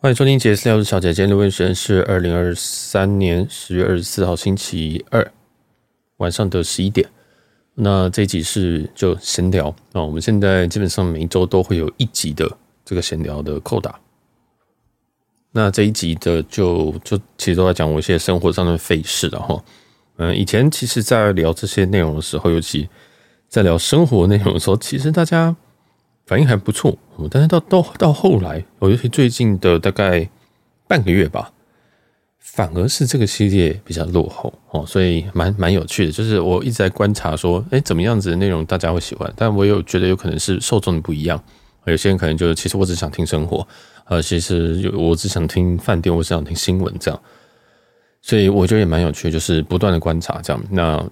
欢迎收听杰斯聊，我是小姐。今天录音时间是二零二三年十月二十四号星期二晚上的十一点。那这一集是就闲聊啊，我们现在基本上每一周都会有一集的这个闲聊的扣打。那这一集的就就其实都在讲我一些生活上的费事了哈。嗯，以前其实，在聊这些内容的时候，尤其在聊生活内容的时候，其实大家。反应还不错，但是到到到后来，尤其最近的大概半个月吧，反而是这个系列比较落后哦，所以蛮蛮有趣的。就是我一直在观察说，哎，怎么样子的内容大家会喜欢？但我有觉得有可能是受众的不一样，有些人可能就是其实我只想听生活，呃，其实我只想听饭店，我只想听新闻这样，所以我觉得也蛮有趣，就是不断的观察这样。那。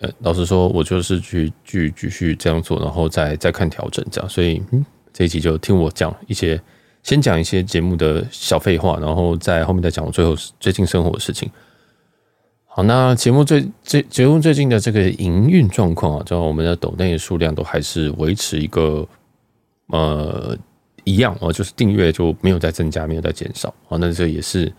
呃，老实说，我就是去继继续这样做，然后再再看调整这样。所以，嗯，这一集就听我讲一些，先讲一些节目的小废话，然后在后面再讲我最后最近生活的事情。好，那节目最最节目最近的这个营运状况啊，就我们的抖内数量都还是维持一个呃一样啊，就是订阅就没有再增加，没有再减少啊。那这也是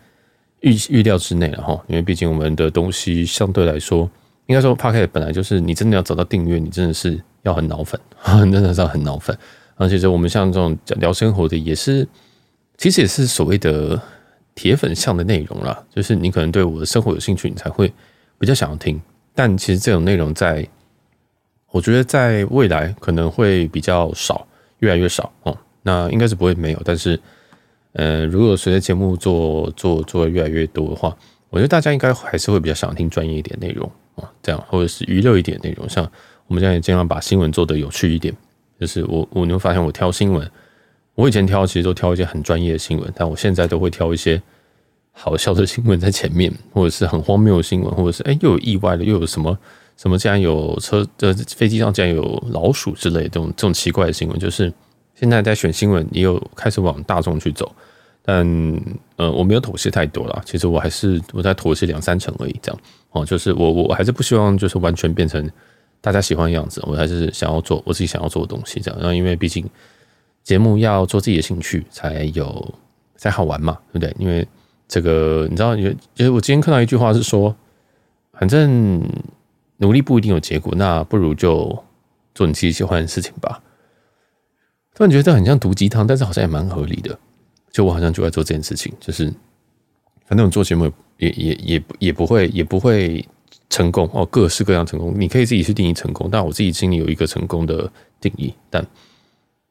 预预料之内了哈，因为毕竟我们的东西相对来说。应该说，Podcast 本来就是你真的要找到订阅，你真的是要很脑粉，真的是很脑粉。而且，我们像这种聊生活的，也是其实也是所谓的铁粉向的内容啦。就是你可能对我的生活有兴趣，你才会比较想要听。但其实这种内容在，我觉得在未来可能会比较少，越来越少哦。那应该是不会没有，但是，呃，如果随着节目做做做的越来越多的话，我觉得大家应该还是会比较想听专业一点内容。这样，或者是娱乐一点内容，像我们现在也尽量把新闻做得有趣一点。就是我，我你会发现，我挑新闻，我以前挑其实都挑一些很专业的新闻，但我现在都会挑一些好笑的新闻在前面，或者是很荒谬的新闻，或者是哎又有意外的，又有什么什么竟然有车的飞机上竟然有老鼠之类这种这种奇怪的新闻。就是现在在选新闻，也有开始往大众去走。但呃，我没有妥协太多啦。其实我还是我在妥协两三成而已，这样哦。就是我我我还是不希望就是完全变成大家喜欢的样子。我还是想要做我自己想要做的东西，这样。然后因为毕竟节目要做自己的兴趣才有才好玩嘛，对不对？因为这个你知道，有就是我今天看到一句话是说，反正努力不一定有结果，那不如就做你自己喜欢的事情吧。突然觉得这很像毒鸡汤，但是好像也蛮合理的。就我好像就在做这件事情，就是反正我做节目也也也也不会也不会成功哦，各式各样成功，你可以自己去定义成功，但我自己心里有一个成功的定义，但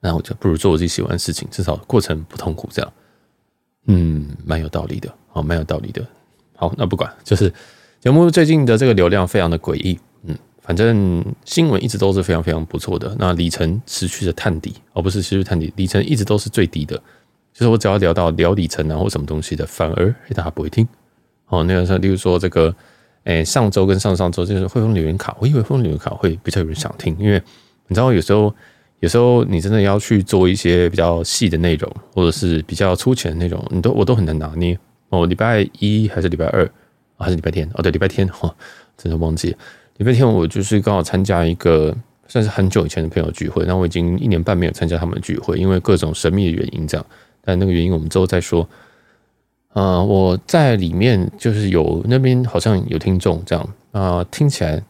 那我就不如做我自己喜欢的事情，至少过程不痛苦，这样，嗯，蛮有道理的，哦，蛮有道理的。好，那不管，就是节目最近的这个流量非常的诡异，嗯，反正新闻一直都是非常非常不错的，那里程持续的探底，而不是持续探底，里程一直都是最低的。就是我只要聊到聊里程啊或什么东西的，反而大家不会听哦。那个时候，例如说这个，诶、欸，上周跟上上周就是汇丰留言卡，我以为汇丰留言卡会比较有人想听，因为你知道有时候有时候你真的要去做一些比较细的内容，或者是比较粗浅的内容，你都我都很难拿捏哦。礼拜一还是礼拜二，还是礼拜天？哦，对，礼拜天哈，真的忘记。礼拜天我就是刚好参加一个算是很久以前的朋友聚会，那我已经一年半没有参加他们的聚会，因为各种神秘的原因这样。但那个原因我们之后再说。呃，我在里面就是有那边好像有听众这样啊、听起来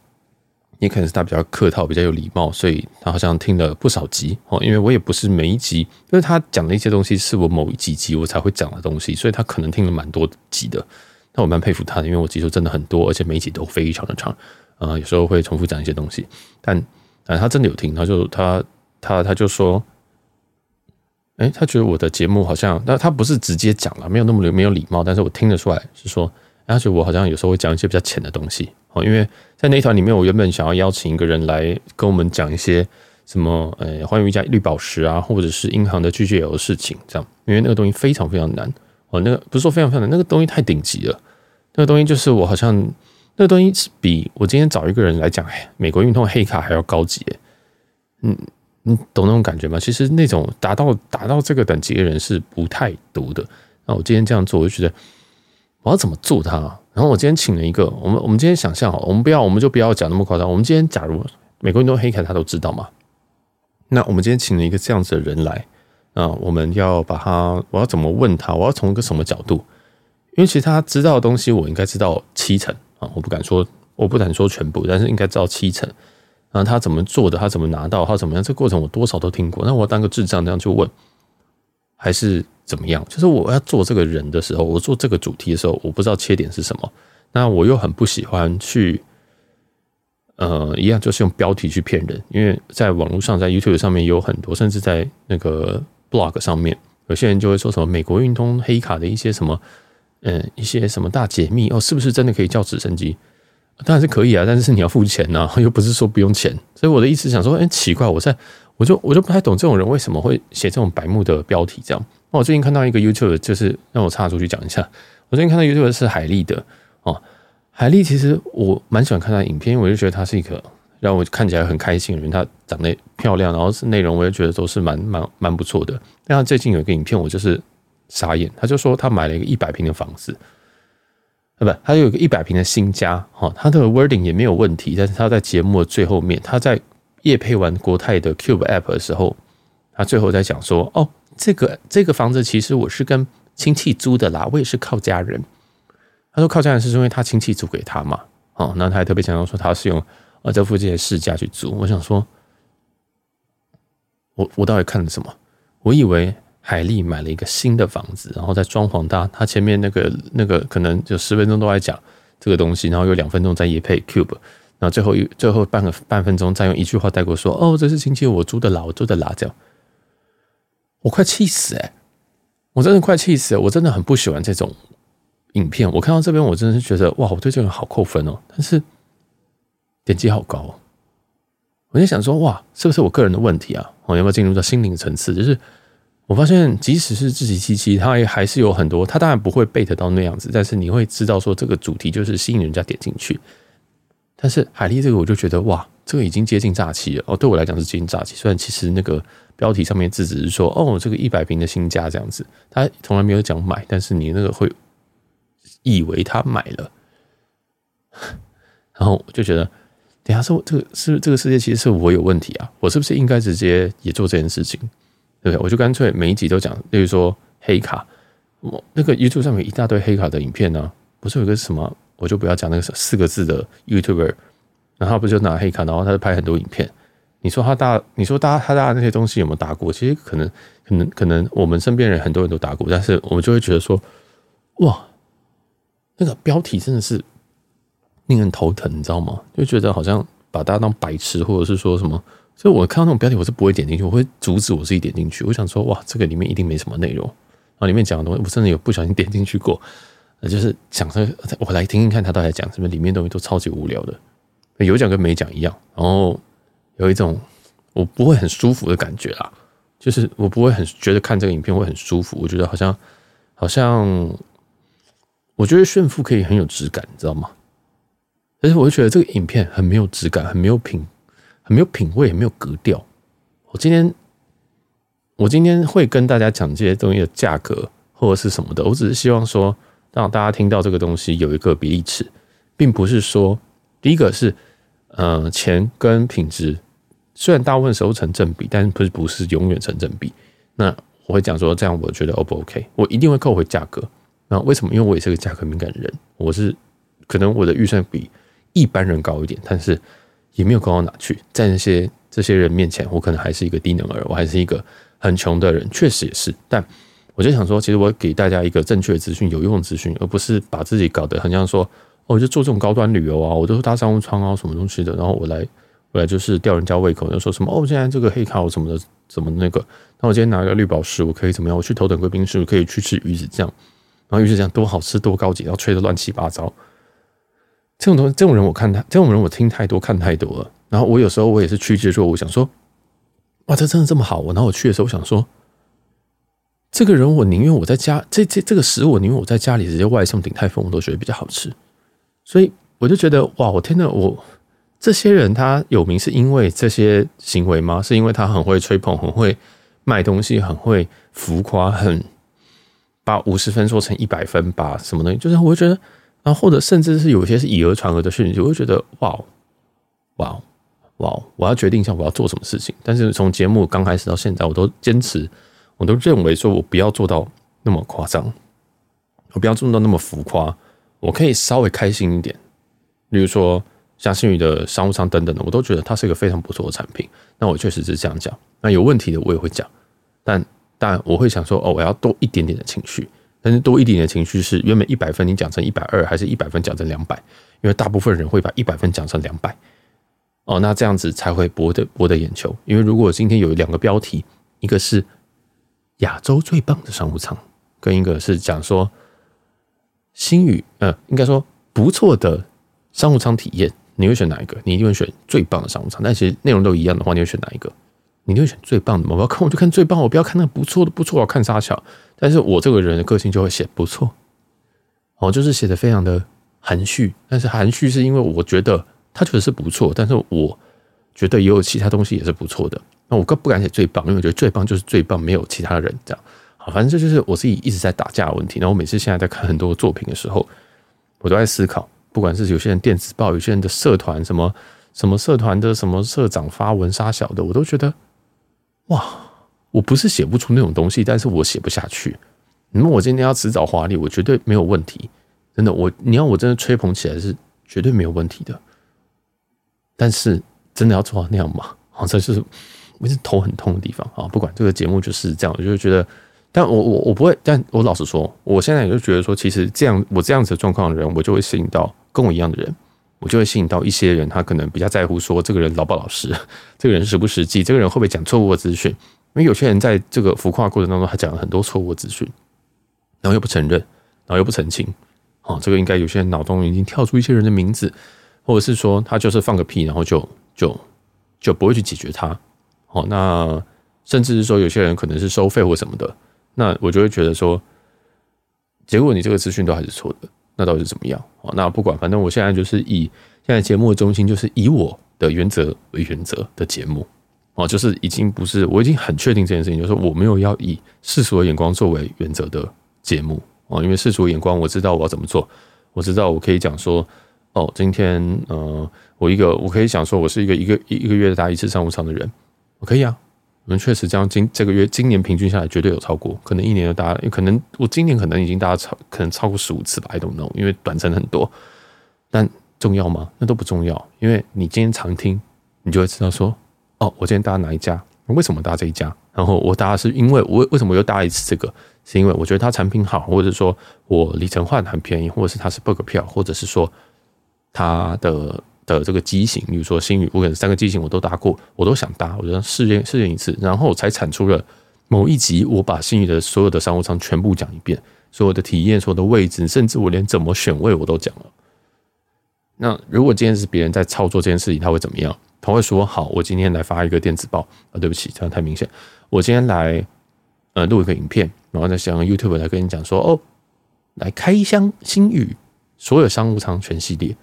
也可能是他比较客套、比较有礼貌，所以他好像听了不少集哦。因为我也不是每一集，因为他讲的一些东西是我某一几集我才会讲的东西，所以他可能听了蛮多集的。那我蛮佩服他的，因为我集数真的很多，而且每一集都非常的长啊、有时候会重复讲一些东西，但但他真的有听，他就他他他就说。哎，他觉得我的节目好像，那他不是直接讲了，没有那么没有礼貌，但是我听得出来是说，他觉得我好像有时候会讲一些比较浅的东西哦，因为在那一团里面，我原本想要邀请一个人来跟我们讲一些什么，呃，寰宇一家绿宝石啊，或者是银行的 GGL 的事情，这样，因为那个东西非常非常难哦，那个不是说非常非常难，那个东西太顶级了，那个东西就是我好像那个东西是比我今天找一个人来讲美国运通黑卡还要高级，嗯。你懂那种感觉吗？其实那种达到达到这个等级的人是不太多的。那我今天这样做，我就觉得我要怎么做它？然后我今天请了一个，我们我们今天想象好，我们不要，我们就不要讲那么夸张。我们今天假如美国运通黑卡他都知道嘛？那我们今天请了一个这样子的人来，啊，我们要把他，我要怎么问他？我要从一个什么角度？因为其实他知道的东西，我应该知道七成啊，我不敢说，我不敢说全部，但是应该知道七成。啊，他怎么做的？他怎么拿到？他怎么样？这过程我多少都听过。那我当个智障这样去问，还是怎么样？就是我要做这个人的时候，我做这个主题的时候，我不知道切点是什么。那我又很不喜欢去。呃，一样就是用标题去骗人，因为在网络上，在 YouTube 上面有很多，甚至在那个 Blog 上面，有些人就会说什么美国运通黑卡的一些什么，嗯，一些什么大解密哦，是不是真的可以叫直升机？当然是可以啊，但是你要付钱呐，又不是说不用钱。所以我的意思想说，哎，奇怪，我在我就我就不太懂这种人为什么会写这种白目的标题这样。那我最近看到一个 YouTube，就是让我插出去讲一下，我最近看到 YouTube 是海丽的哦。海丽其实我蛮喜欢看她影片，因为我就觉得她是一个让我看起来很开心的人。她长得漂亮，然后是内容，我也觉得都是蛮蛮蛮不错的。但她最近有一个影片，我就是傻眼。她就说她买了一个一百平的房子，不，他有一个一百平的新家。哈，他的 wording 也没有问题。但是他在节目的最后面，他在夜配完国泰的 Cube App 的时候，他最后在讲说：“哦，这个这个房子其实我是跟亲戚租的啦，我也是靠家人。”他说靠家人是因为他亲戚租给他嘛，哦，那他还特别强调说他是用呃这附近的市价去租。我想说，我我到底看了什么？我以为海莉买了一个新的房子，然后在装潢他，他前面那个那个可能就十分钟都在讲这个东西，然后有两分钟在业配 Cube，然后最后一最后半个半分钟再用一句话带过说，哦，这是亲戚我租的啦，我租的啦，这样，我快气死哎、我真的快气死了，我真的很不喜欢这种。影片我看到这边，我真的是觉得哇，我对这个人好扣分哦。但是点击好高，我就想说哇，是不是我个人的问题啊？我要不要进入到心灵层次？就是我发现，即使是自己七七，他也还是有很多，他当然不会背得到那样子，但是你会知道说这个主题就是吸引人家点进去。但是海丽这个，我就觉得哇，这个已经接近诈欺了哦。对我来讲是接近诈欺，虽然其实那个标题上面字只是说哦，这个一百平的新家这样子，他从来没有讲买，但是你那个会。以为他买了，然后我就觉得，等下说这个是这个世界其实是我有问题啊，我是不是应该直接也做这件事情？对不对？我就干脆每一集都讲，例如说黑卡，我那个 YouTube 上面一大堆黑卡的影片呢、啊，不是有个什么，我就不要讲那个四个字的 YouTuber，然后不就拿黑卡，然后他就拍很多影片。你说他大，你说大他大那些东西有没有打过？其实可能可能可能我们身边人很多人都打过，但是我们就会觉得说，哇。那个标题真的是令人头疼，你知道吗？就觉得好像把大家当白痴，或者是说什么。所以我看到那种标题，我是不会点进去，我会阻止我自己点进去。我想说，哇，这个里面一定没什么内容。然后里面讲的东西，我真的有不小心点进去过。就是想说，我来听听看他到底讲什么，里面东西都超级无聊的，有讲跟没讲一样。然后有一种我不会很舒服的感觉啦，就是我不会很觉得看这个影片会很舒服。我觉得好像好像。我觉得炫富可以很有质感，你知道吗？但是我就觉得这个影片很没有质感，很没有品，很没有品味，很没有格调。我今天我今天会跟大家讲这些东西的价格或者是什么的，我只是希望说让大家听到这个东西有一个比例尺，并不是说第一个是呃钱跟品质虽然大部分时候成正比，但是不是不是永远成正比。那我会讲说这样，我觉得 O 不 OK？我一定会扣回价格。那为什么？因为我也是个价格敏感的人，我是可能我的预算比一般人高一点，但是也没有高到哪去。在那些这些人面前，我可能还是一个低能儿，我还是一个很穷的人，确实也是。但我就想说，其实我给大家一个正确的资讯、有用的资讯，而不是把自己搞得很像说，哦，我就做这种高端旅游啊，我都是搭商务舱啊，什么东西的，然后我来，我来就是吊人家胃口，就说什么哦，现在这个黑卡我什么的，怎么那个，那我今天拿个绿宝石，我可以怎么样？我去头等贵宾室，我可以去吃鱼子酱。然后于是这样多好吃多高级，然后吹得乱七八糟。这种东西，这种人我看他，这种人我听太多看太多了。然后我有时候我也是趋之若鹜，我想说，哇，这真的这么好？我然后我去的时候，我想说，这个人我宁愿我在家，这这这个食物我宁愿我在家里直接外送鼎泰丰，我都觉得比较好吃。所以我就觉得，哇，我天呐，我这些人他有名是因为这些行为吗？是因为他很会吹捧，很会卖东西，很会浮夸，很。把五十分说成一百分，把什么东西，就是我觉得，然后或者甚至是有些是以讹传讹的讯息，我会觉得哇哇哇，我要决定一下我要做什么事情。但是从节目刚开始到现在，我都坚持，我都认为说我不要做到那么夸张，我不要做到那么浮夸，我可以稍微开心一点。例如说像星宇的商务舱等等的，我都觉得它是一个非常不错的产品。那我确实是这样讲。那有问题的我也会讲，但但我会想说，哦，我要多一点点的情绪。但是多一点的情绪是原本一百分，你讲成一百二，还是一百分讲成两百？因为大部分人会把一百分讲成两百。哦，那这样子才会博得博得眼球。因为如果今天有两个标题，一个是亚洲最棒的商务舱，跟一个是讲说星宇，呃，应该说不错的商务舱体验，你会选哪一个？你一定会选最棒的商务舱。但其实内容都一样的话，你会选哪一个？你一定会选最棒的吗？我要看我就看最棒，我不要看那个不错的，不错我看沙桥。但是我这个人的个性就会写不错，哦，就是写的非常的含蓄。但是含蓄是因为我觉得。他确实是不错，但是我觉得也有其他东西也是不错的。那我更不敢写最棒，因为我觉得最棒就是最棒，没有其他人这样。好，反正这就是我自己一直在打架的问题。然后我每次现在在看很多作品的时候，我都在思考，不管是有些人电子报，有些人的社团，什么什么社团的什么社长发文杀小的，我都觉得哇，我不是写不出那种东西，但是我写不下去。你问我今天要辞藻华丽，我绝对没有问题，真的。我你要我真的吹捧起来是绝对没有问题的。但是真的要做到那样吗？好，这就是我是头很痛的地方啊！不管这个节目就是这样，我就觉得，但我我我不会，但我老实说，我现在也就觉得说，其实这样我这样子的状况的人，我就会吸引到跟我一样的人，我就会吸引到一些人，他可能比较在乎说这个人老不老实，这个人实不实际，这个人会不会讲错误的资讯？因为有些人在这个浮夸过程当中，他讲了很多错误的资讯，然后又不承认，然后又不澄清，哦，这个应该有些人脑中已经跳出一些人的名字。或者是说他就是放个屁，然后就就就不会去解决它。哦，那甚至是说有些人可能是收费或什么的，那我就会觉得说，结果你这个资讯都还是错的，那到底是怎么样？哦，那不管，反正我现在就是以现在节目的中心就是以我的原则为原则的节目。哦，就是已经不是，我已经很确定这件事情，就是我没有要以世俗的眼光作为原则的节目。哦，因为世俗眼光，我知道我要怎么做，我知道我可以讲说。哦，今天呃，我一个我可以想说，我是一个一个一个月搭一次商务舱的人，我可以啊。我们确实这样，今这个月今年平均下来绝对有超过，可能一年就搭，可能我今年可能已经搭超，可能超过十五次吧，I don't know，因为短程很多。但重要吗？那都不重要，因为你今天常听，你就会知道说，哦，我今天搭哪一家，为什么搭这一家？然后我搭是因为我为什么又搭一次这个？是因为我觉得它产品好，或者说我里程换很便宜，或者是它是 bug 票，或者是说。它的的这个机型，比如说星宇，我可能三个机型我都搭过，我都想搭，我就试验试验一次，然后才产出了某一集，我把星宇的所有的商务舱全部讲一遍，所有的体验，所有的位置，甚至我连怎么选位我都讲了。那如果今天是别人在操作这件事情，他会怎么样？他会说：“好，我今天来发一个电子报啊，对不起，这样太明显。我今天来呃录一个影片，然后再想 YouTube 来跟你讲说，哦，来开箱新宇所有商务舱全系列。”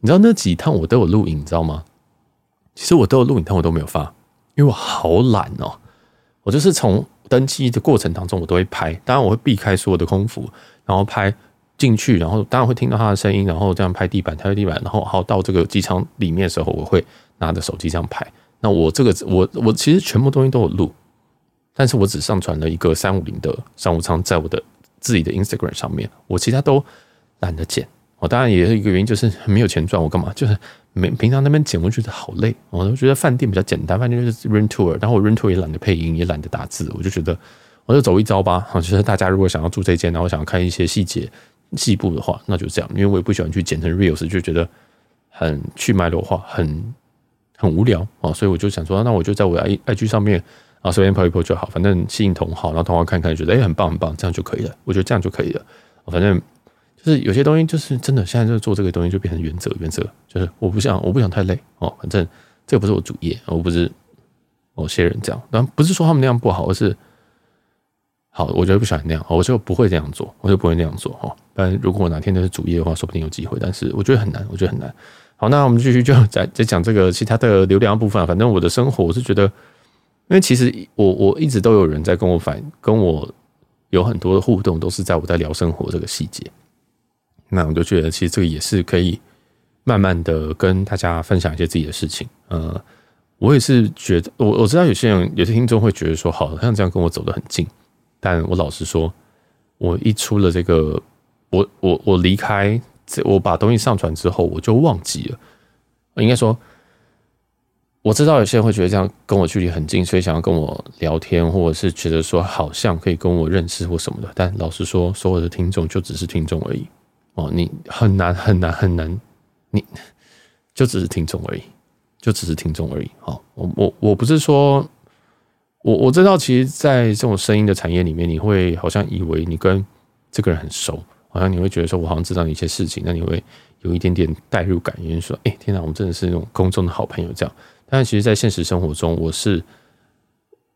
你知道那几趟我都有录影，你知道吗？其实我都有录影，但我都没有发，因为我好懒哦。我就是从登机的过程当中，我都会拍，当然我会避开所有的空服，然后拍进去，然后当然会听到他的声音，然后这样拍地板，拍地板，然后好到这个机舱里面的时候，我会拿着手机这样拍。那我这个我我其实全部东西都有录，但是我只上传了一个三五零的商务舱在我的自己的 Instagram 上面，我其他都懒得剪。我当然也是一个原因，就是没有钱赚，我干嘛？就是没平常那边剪，我觉得好累。我都觉得饭店比较简单，饭店就是 rentour，然后我 rentour 也懒得配音，也懒得打字，我就觉得我就走一遭吧。啊，就是大家如果想要住这间，然后想要看一些细节细部的话，那就这样。因为我也不喜欢去剪成 reels，就觉得很去脉络化，很很无聊啊。所以我就想说，那我就在我的 i IG 上面啊，随便 po 一 po 就好，反正吸引同好，然后同好看看，觉得哎很棒很棒，这样就可以了。我觉得这样就可以了，反正。就是有些东西，就是真的，现在就做这个东西就变成原则，原则就是我不想，我不想太累哦。反正这个不是我主业，我不是某些人这样，但不是说他们那样不好，而是好，我觉得不喜欢那样，我就不会这样做，我就不会那样做哈。但如果我哪天那是主业的话，说不定有机会，但是我觉得很难，我觉得很难。好，那我们继续就再再讲这个其他的流量部分。反正我的生活，我是觉得，因为其实我我一直都有人在跟我反，跟我有很多的互动，都是在我在聊生活这个细节。那我就觉得，其实这个也是可以慢慢的跟大家分享一些自己的事情。呃，我也是觉得，我我知道有些人有些听众会觉得说，好像这样跟我走得很近，但我老实说，我一出了这个，我我我离开，我把东西上传之后，我就忘记了。应该说，我知道有些人会觉得这样跟我距离很近，所以想要跟我聊天，或者是觉得说好像可以跟我认识或什么的。但老实说，所有的听众就只是听众而已。哦，你很难很难很难，你就只是听众而已。就只是听众而已。好，我我我不是说，我我知道，其实，在这种声音的产业里面，你会好像以为你跟这个人很熟，好像你会觉得说，我好像知道一些事情，那你会有一点点代入感，因为说，哎，天哪，我们真的是那种公众的好朋友这样。但，其实，在现实生活中，我是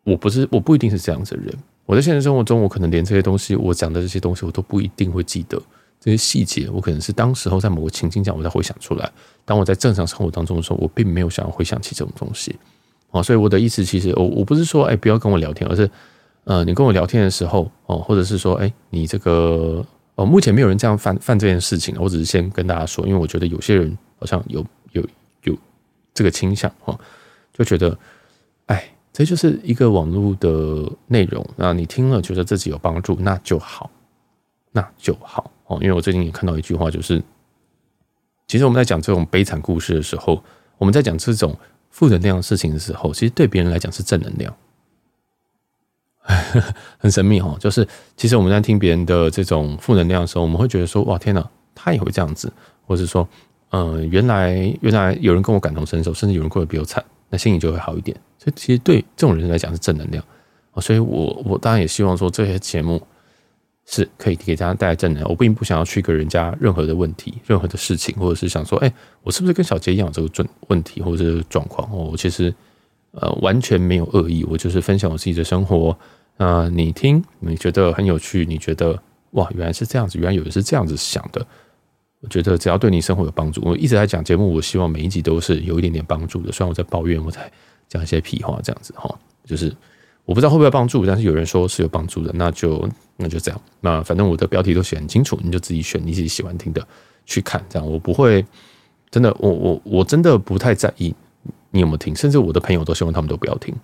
我不是我不一定是这样子的人。我在现实生活中，我可能连这些东西，我讲的这些东西，我都不一定会记得。这些细节，我可能是当时候在某个情境下，我才回想出来。当我在正常生活当中的时候，我并没有想要回想起这种东西。哦，所以我的意思其实，我我不是说，哎，不要跟我聊天，而是，呃，你跟我聊天的时候，哦，或者是说，哎，你这个，哦，目前没有人这样犯犯这件事情，我只是先跟大家说，因为我觉得有些人好像有有有这个倾向，哦，就觉得，哎，这就是一个网络的内容，那你听了觉得自己有帮助，那就好，那就好。哦，因为我最近也看到一句话，就是其实我们在讲这种悲惨故事的时候，我们在讲这种负能量的事情的时候，其实对别人来讲是正能量，很神秘哦。就是其实我们在听别人的这种负能量的时候，我们会觉得说：“哇，天哪，他也会这样子。”或者说：“嗯、原来原来有人跟我感同身受，甚至有人过得比我惨，那心里就会好一点。”所以其实对这种人来讲是正能量。所以我我当然也希望说这些节目。是可以给大家带来正能量。我并不想要去跟人家任何的问题、任何的事情，或者是想说，哎，我是不是跟小杰一样有这个准问题或者是状况？我其实呃完全没有恶意，我就是分享我自己的生活。那你听，你觉得很有趣，你觉得哇，原来是这样子，原来有人是这样子想的。我觉得只要对你生活有帮助，我一直在讲节目，我希望每一集都是有一点点帮助的。虽然我在抱怨，我在讲一些屁话，这样子哈，就是。我不知道会不会帮助，但是有人说是有帮助的，那就那就这样。那反正我的标题都写很清楚，你就自己选你自己喜欢听的去看。这样我不会真的，我我我真的不太在意你有没有听，甚至我的朋友都希望他们都不要听，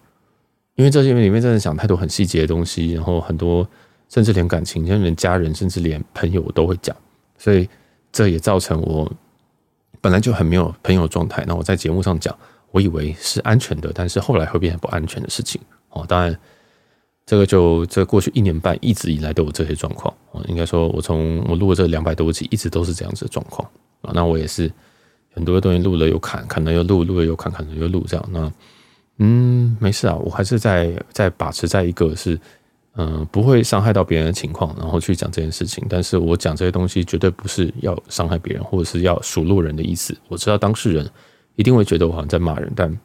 因为这些里面真的讲太多很细节的东西，然后很多甚至连感情，像连家人，甚至连朋友我都会讲，所以这也造成我本来就很没有朋友状态。那我在节目上讲，我以为是安全的，但是后来会变成不安全的事情。哦，当然，这个就这过去一年半一直以来都有这些状况。哦，应该说，我从我录了这两百多集，一直都是这样子的状况。啊，那我也是很多东西录了又砍，砍了又录，录了又砍，砍了又录，这样。那嗯，没事啊，我还是在在把持在一个是嗯不会伤害到别人的情况，然后去讲这件事情。但是我讲这些东西绝对不是要伤害别人，或者是要数落人的意思。我知道当事人一定会觉得我好像在骂人，但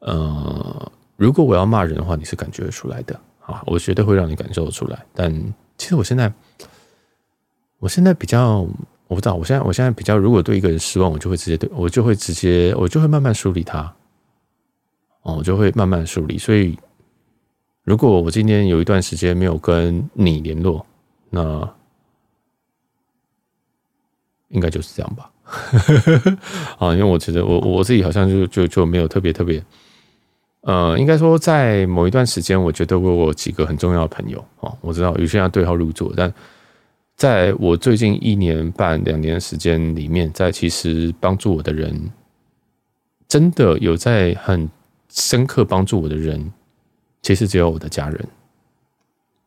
呃。如果我要骂人的话，你是感觉得出来的啊，我绝对会让你感受出来。但其实我现在，我现在比较，我不知道，我现在我现在比较，如果对一个人失望，我就会直接对我就会直接，我就会慢慢梳理他，哦，我就会慢慢梳理。所以，如果我今天有一段时间没有跟你联络，那应该就是这样吧。啊，因为我觉得我我自己好像就就就没有特别特别。呃，应该说，在某一段时间，我觉得我有几个很重要的朋友哦，我知道有些人要对号入座，但在我最近一年半两年时间里面，在其实帮助我的人，真的有在很深刻帮助我的人，其实只有我的家人。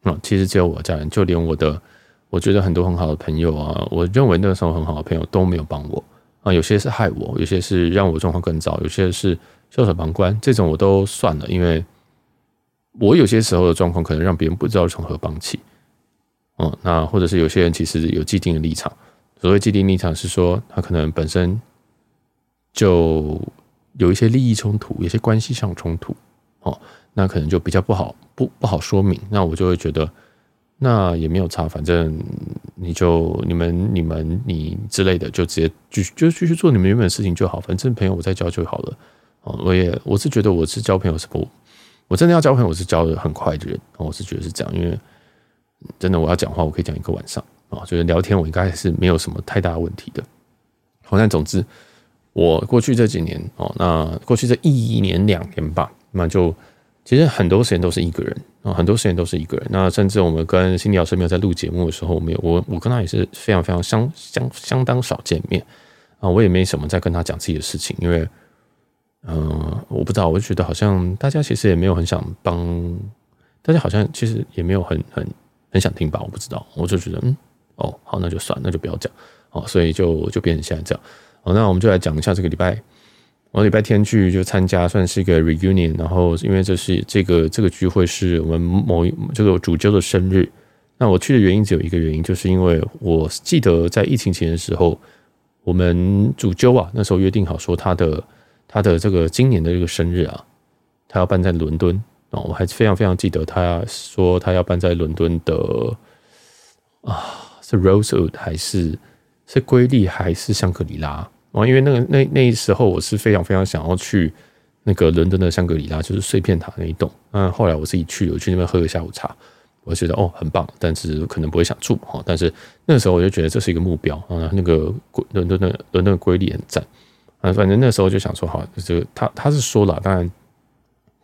啊，其实只有我的家人，就连我的我觉得很多很好的朋友啊，我认为那个时候很好的朋友都没有帮我啊，有些是害我，有些是让我状况更糟，有些是。袖手旁观这种我都算了，因为我有些时候的状况可能让别人不知道从何帮起。嗯，那或者是有些人其实有既定的立场，所谓既定立场是说他可能本身就有一些利益冲突，有些关系上冲突，哦，那可能就比较不好不不好说明。那我就会觉得那也没有差，反正你就你们你们你之类的就直接继就继续做你们原本的事情就好，反正朋友我再交就好了。哦我也我是觉得我是交朋友是不，我真的要交朋友我是交的很快的人，我是觉得是这样，因为真的我要讲话我可以讲一个晚上啊，就是聊天我应该是没有什么太大问题的。好，但总之我过去这几年哦，那过去这一年两年吧，那就其实很多时间都是一个人啊，很多时间都是一个人。那甚至我们跟心理老师没有在录节目的时候，我没有我我跟他也是非常非常相相相当少见面啊，我也没什么在跟他讲自己的事情，因为嗯、我不知道，我就觉得好像大家其实也没有很想帮，大家好像其实也没有很很很想听吧，我不知道，我就觉得嗯哦好，那就算，那就不要讲哦，所以就就变成现在这样。好，那我们就来讲一下这个礼拜。我礼拜天去就参加，算是一个 reunion。然后因为这是这个这个聚会是我们某这个主揪的生日。那我去的原因只有一个原因，就是因为我记得在疫情前的时候，我们主揪啊那时候约定好说他的他的这个今年的这个生日啊，他要办在伦敦我还非常非常记得他说他要办在伦敦的啊，是 Rosewood 还是是瑰丽还是香格里拉？因为那个那那时候我是非常非常想要去那个伦敦的香格里拉，就是碎片塔那一栋。嗯，后来我自己去，我去那边喝个下午茶，我觉得哦很棒，但是可能不会想住哈。但是那个时候我就觉得这是一个目标啊。那个伦敦的伦敦的瑰丽很赞啊。反正那时候就想说，好，就他他是说了，当然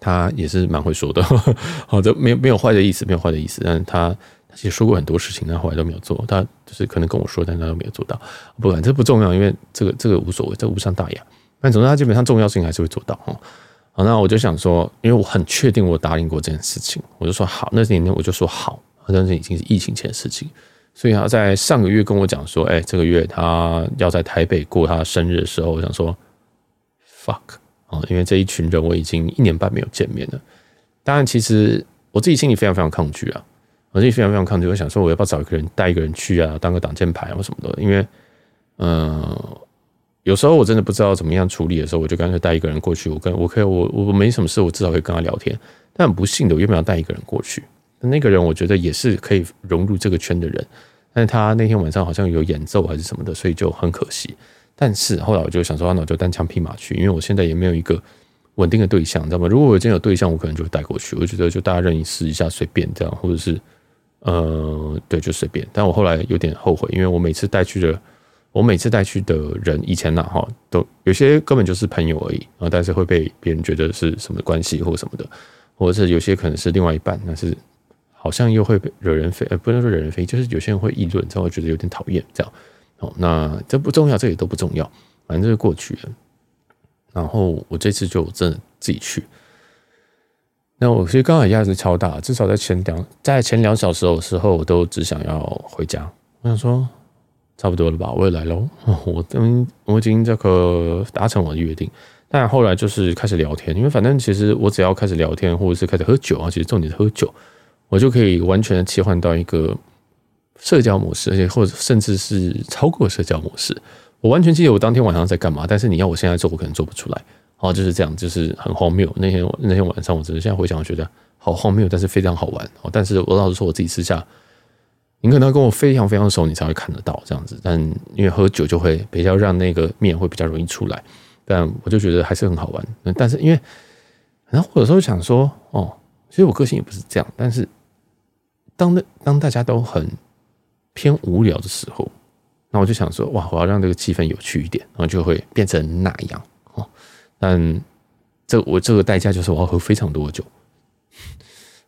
他也是蛮会说的，好的，没有没有坏的意思，没有坏的意思，但是他。他其实说过很多事情，但后来都没有做。他就是可能跟我说，但他都没有做到。不管这不重要，因为这个这个无所谓，这无伤大雅。但总之，他基本上重要性还是会做到哈。好，那我就想说，因为我很确定我答应过这件事情，我就说好。那年我就说好，但是已经是疫情前的事情，所以他在上个月跟我讲说，哎，这个月他要在台北过他生日的时候，我想说 fuck 啊，因为这一群人我已经一年半没有见面了。当然，其实我自己心里非常非常抗拒啊。我自己非常非常抗拒，我想说我要不要找一个人带一个人去啊，当个挡箭牌或什么的。因为，嗯、有时候我真的不知道怎么样处理的时候，我就干脆带一个人过去。我跟我可以，我我没什么事，我至少可以跟他聊天。但很不幸的，我原本要带一个人过去，那个人我觉得也是可以融入这个圈的人，但是他那天晚上好像有演奏还是什么的，所以就很可惜。但是后来我就想说，那我就单枪匹马去，因为我现在也没有一个稳定的对象，知道吗？如果我今天有对象，我可能就会带过去。我觉得就大家任意试一下，随便这样，或者是。呃，对，就随便。但我后来有点后悔，因为我每次带去的，我每次带去的人，以前呢，哈，都有些根本就是朋友而已，啊但是会被别人觉得是什么关系或什么的，或者是有些可能是另外一半，但是好像又会惹人非，呃，不能说惹人非，就是有些人会议论，才会觉得有点讨厌这样。哦，那这不重要，这也都不重要，反正就是过去了。然后我这次就真的自己去。那我其实刚好压力超大，至少在前两在前两小时的时候，我都只想要回家。我想说，差不多了吧，我也来喽。我跟我已经这个达成我的约定，但后来就是开始聊天，因为反正其实我只要开始聊天，或者是开始喝酒啊，其实重点是喝酒，我就可以完全的切换到一个社交模式，而且或者甚至是超过社交模式。我完全记得我当天晚上在干嘛，但是你要我现在做，我可能做不出来。哦，就是这样，就是很荒谬。那天那天晚上，我真的现在回想，我觉得好荒谬，但是非常好玩。哦，但是我老实说，我自己私下，你可能要跟我非常非常熟，你才会看得到这样子。但因为喝酒就会比较让那个面会比较容易出来。但我就觉得还是很好玩。但是因为，然后我有时候想说，哦，其实我个性也不是这样。但是当那当大家都很偏无聊的时候，那我就想说，哇，我要让这个气氛有趣一点，然后就会变成那样哦。但这我这个代价就是我要喝非常多的酒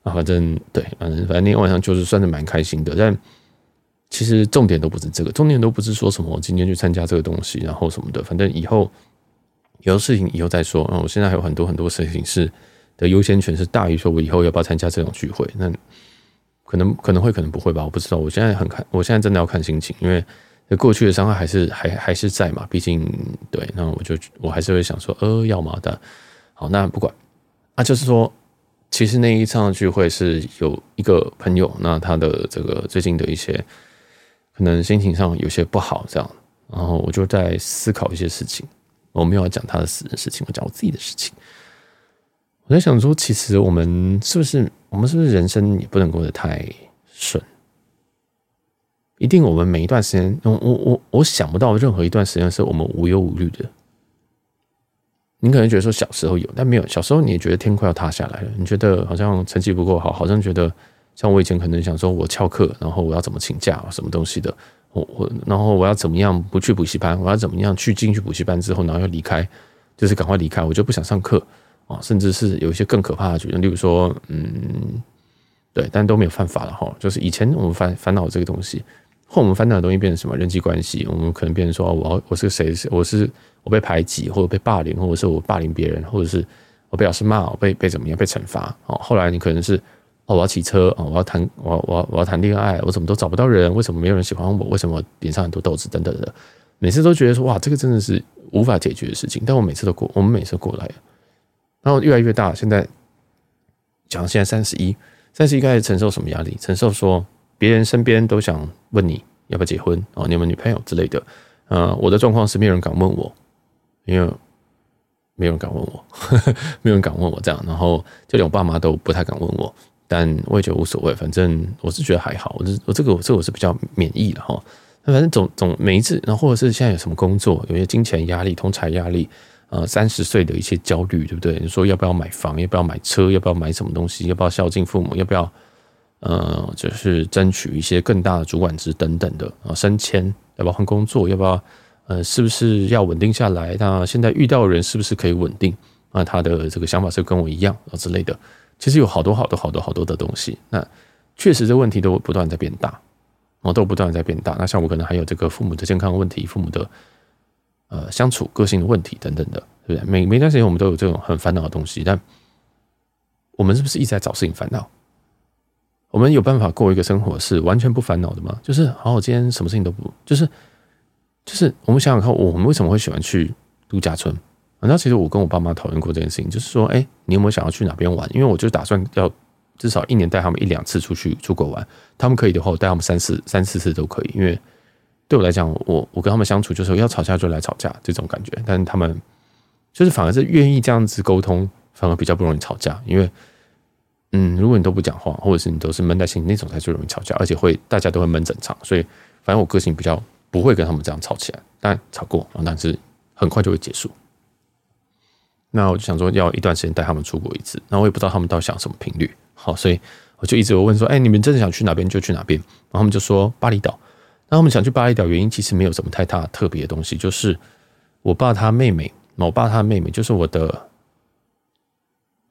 啊，反正对，反正反正那天晚上就是算是蛮开心的。但其实重点都不是这个，重点都不是说什么我今天去参加这个东西，然后什么的。反正以后有的事情以后再说。我现在还有很多很多事情是的优先权是大于说我以后要不要参加这种聚会。那可能可能会可能不会吧，我不知道。我现在很看，我现在真的要看心情，因为。过去的伤害还是还还是在嘛？毕竟对，那我就我还是会想说，呃，要嘛的。好，那不管，啊，就是说，其实那一场聚会是有一个朋友，那他的这个最近的一些可能心情上有些不好，这样，然后我就在思考一些事情。我没有要讲他的私人事情，我讲我自己的事情。我在想说，其实我们是不是我们是不是人生也不能过得太顺？一定，我们每一段时间，我我我我想不到任何一段时间是我们无忧无虑的。你可能觉得说小时候有，但没有。小时候你也觉得天快要塌下来了，你觉得好像成绩不够好，好像觉得像我以前可能想说我翘课，然后我要怎么请假，什么东西的，我我然后我要怎么样不去补习班，我要怎么样去进去补习班之后，然后要离开，就是赶快离开，我就不想上课。啊，甚至是有一些更可怕的举动，例如说，嗯，对，但都没有犯法了哈。就是以前我们烦烦恼这个东西，或我们烦恼的东西变成什么人际关系，我们可能变成说，我我是谁？我是我被排挤，或者被霸凌，或者是我霸凌别人，或者是我被老师骂，我被被怎么样被惩罚？哦，后来你可能是哦，我要骑车啊，我要谈我我我要谈恋爱，我怎么都找不到人？为什么没有人喜欢我？为什么脸上很多痘子等等的？每次都觉得说哇，这个真的是无法解决的事情。但我每次都过，我们每次过来。然后越来越大，现在讲现在三十一，三十一开始承受什么压力？承受说别人身边都想问你要不要结婚哦，你有没有女朋友之类的。呃，我的状况是没有人敢问我，因为没有人敢问我，呵 呵没有人敢问我这样。然后就连我爸妈都不太敢问我，但我也觉得无所谓，反正我是觉得还好。我这我这个我这个我是比较免疫的哈。那反正总总每一次，然后或者是现在有什么工作，有些金钱压力、通财压力。呃，三十岁的一些焦虑，对不对？你说要不要买房？要不要买车？要不要买什么东西？要不要孝敬父母？要不要呃，就是争取一些更大的主管职等等的啊？升迁？要不要换工作？要不要呃，是不是要稳定下来？那现在遇到的人是不是可以稳定？啊，他的这个想法是跟我一样啊之类的。其实有好多好多好多好多的东西。那确实这问题都不断在变大，哦，都不断在变大。那像我可能还有这个父母的健康问题，父母的。呃，相处、个性的问题等等的，对不对？每每段时间我们都有这种很烦恼的东西，但我们是不是一直在找事情烦恼？我们有办法过一个生活是完全不烦恼的吗？就是，好，我今天什么事情都不，就是，就是我们想想看，我们为什么会喜欢去度假村？然后其实我跟我爸妈讨论过这件事情，就是说，哎，你有没有想要去哪边玩？因为我就打算要至少一年带他们一两次出去出国玩，他们可以的话，我带他们三四三四次都可以，因为。对我来讲，我我跟他们相处就是要吵架就来吵架这种感觉，但是他们就是反而是愿意这样子沟通，反而比较不容易吵架。因为，嗯，如果你都不讲话，或者是你都是闷在心里那种，才最容易吵架，而且会大家都会闷整场。所以，反正我个性比较不会跟他们这样吵起来，但吵过，但是很快就会结束。那我就想说，要一段时间带他们出国一次，那我也不知道他们到底想什么频率。好，所以我就一直有问说，哎，你们真的想去哪边就去哪边。然后他们就说巴厘岛。那我们想去巴厘岛，原因其实没有什么太大特别的东西，就是我爸他妹妹，我爸他妹妹就是我的，